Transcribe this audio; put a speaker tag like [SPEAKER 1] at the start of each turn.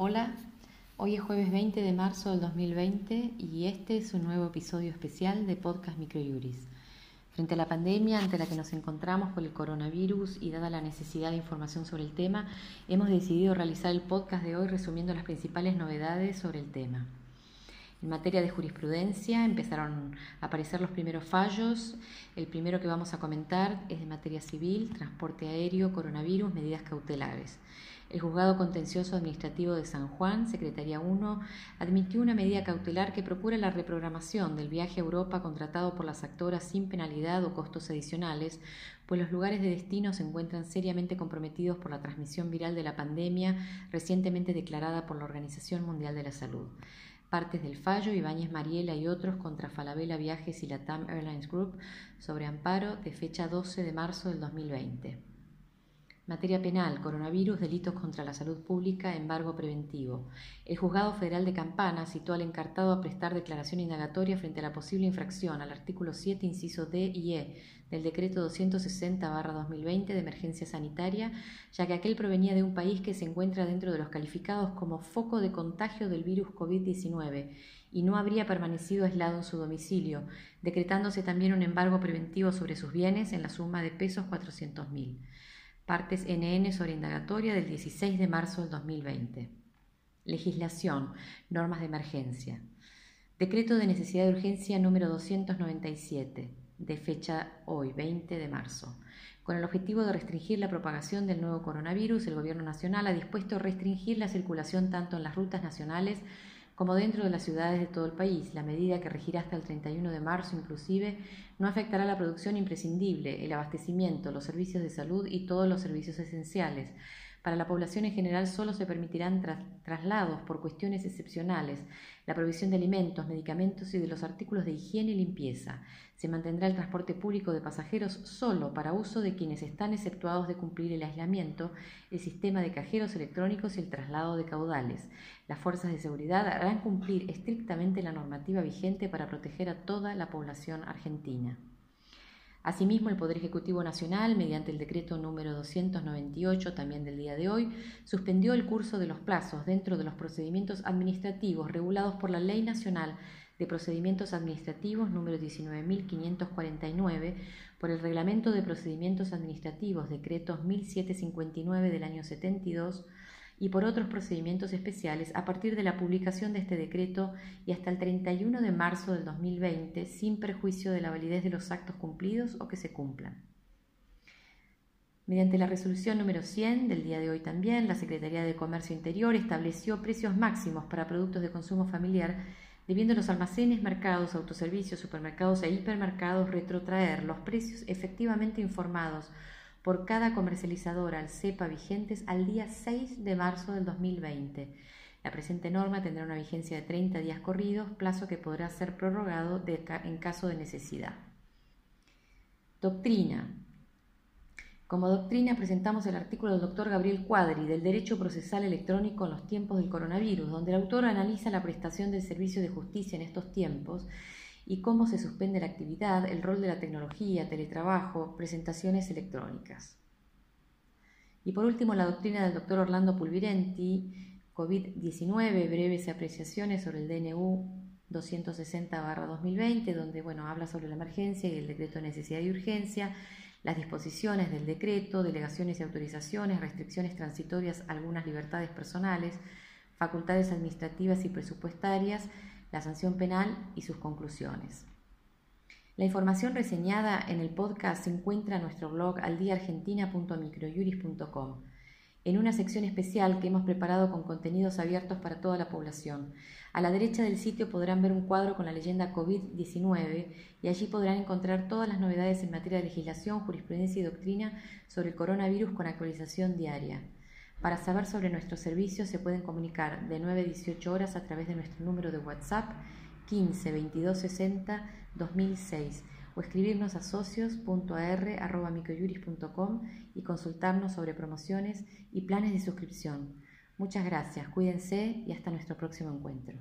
[SPEAKER 1] Hola, hoy es jueves 20 de marzo del 2020 y este es un nuevo episodio especial de Podcast Microjuris. Frente a la pandemia ante la que nos encontramos por el coronavirus y dada la necesidad de información sobre el tema, hemos decidido realizar el podcast de hoy resumiendo las principales novedades sobre el tema. En materia de jurisprudencia empezaron a aparecer los primeros fallos. El primero que vamos a comentar es de materia civil, transporte aéreo, coronavirus, medidas cautelares. El Juzgado Contencioso Administrativo de San Juan, Secretaría 1, admitió una medida cautelar que procura la reprogramación del viaje a Europa contratado por las actoras sin penalidad o costos adicionales, pues los lugares de destino se encuentran seriamente comprometidos por la transmisión viral de la pandemia recientemente declarada por la Organización Mundial de la Salud. Partes del fallo, Ibáñez Mariela y otros contra Falabella Viajes y la TAM Airlines Group sobre amparo de fecha 12 de marzo del 2020. Materia penal, coronavirus, delitos contra la salud pública, embargo preventivo. El Juzgado Federal de Campana citó al encartado a prestar declaración indagatoria frente a la posible infracción al artículo 7, inciso D y E del decreto 260-2020 de emergencia sanitaria, ya que aquel provenía de un país que se encuentra dentro de los calificados como foco de contagio del virus COVID-19 y no habría permanecido aislado en su domicilio, decretándose también un embargo preventivo sobre sus bienes en la suma de pesos 400.000 partes NN sobre indagatoria del 16 de marzo del 2020. Legislación, normas de emergencia. Decreto de necesidad de urgencia número 297, de fecha hoy, 20 de marzo. Con el objetivo de restringir la propagación del nuevo coronavirus, el Gobierno Nacional ha dispuesto restringir la circulación tanto en las rutas nacionales como dentro de las ciudades de todo el país. La medida que regirá hasta el 31 de marzo inclusive no afectará la producción imprescindible, el abastecimiento, los servicios de salud y todos los servicios esenciales. Para la población en general solo se permitirán traslados por cuestiones excepcionales, la provisión de alimentos, medicamentos y de los artículos de higiene y limpieza. Se mantendrá el transporte público de pasajeros solo para uso de quienes están exceptuados de cumplir el aislamiento, el sistema de cajeros electrónicos y el traslado de caudales. Las fuerzas de seguridad harán cumplir estrictamente la normativa vigente para proteger a toda la población argentina. Asimismo, el Poder Ejecutivo Nacional, mediante el decreto número 298, también del día de hoy, suspendió el curso de los plazos dentro de los procedimientos administrativos regulados por la Ley Nacional de Procedimientos Administrativos número 19.549 por el Reglamento de Procedimientos Administrativos, decretos 1759 del año 72, y por otros procedimientos especiales a partir de la publicación de este decreto y hasta el 31 de marzo del 2020, sin perjuicio de la validez de los actos cumplidos o que se cumplan. Mediante la resolución número 100 del día de hoy también, la Secretaría de Comercio Interior estableció precios máximos para productos de consumo familiar, debiendo los almacenes, mercados, autoservicios, supermercados e hipermercados retrotraer los precios efectivamente informados por cada comercializadora al CEPA vigentes al día 6 de marzo del 2020. La presente norma tendrá una vigencia de 30 días corridos, plazo que podrá ser prorrogado en caso de necesidad. Doctrina. Como doctrina presentamos el artículo del doctor Gabriel Cuadri del Derecho Procesal Electrónico en los tiempos del coronavirus, donde el autor analiza la prestación del servicio de justicia en estos tiempos y cómo se suspende la actividad, el rol de la tecnología, teletrabajo, presentaciones electrónicas. Y por último, la doctrina del doctor Orlando Pulvirenti, COVID-19, breves apreciaciones sobre el DNU 260-2020, donde bueno, habla sobre la emergencia y el decreto de necesidad y urgencia, las disposiciones del decreto, delegaciones y autorizaciones, restricciones transitorias algunas libertades personales, facultades administrativas y presupuestarias, la sanción penal y sus conclusiones. La información reseñada en el podcast se encuentra en nuestro blog aldiaargentina.microjuris.com, en una sección especial que hemos preparado con contenidos abiertos para toda la población. A la derecha del sitio podrán ver un cuadro con la leyenda COVID-19 y allí podrán encontrar todas las novedades en materia de legislación, jurisprudencia y doctrina sobre el coronavirus con actualización diaria. Para saber sobre nuestros servicios se pueden comunicar de 9 a 18 horas a través de nuestro número de WhatsApp 15 22 60 2006 o escribirnos a socios.ar.microjuris.com y consultarnos sobre promociones y planes de suscripción. Muchas gracias, cuídense y hasta nuestro próximo encuentro.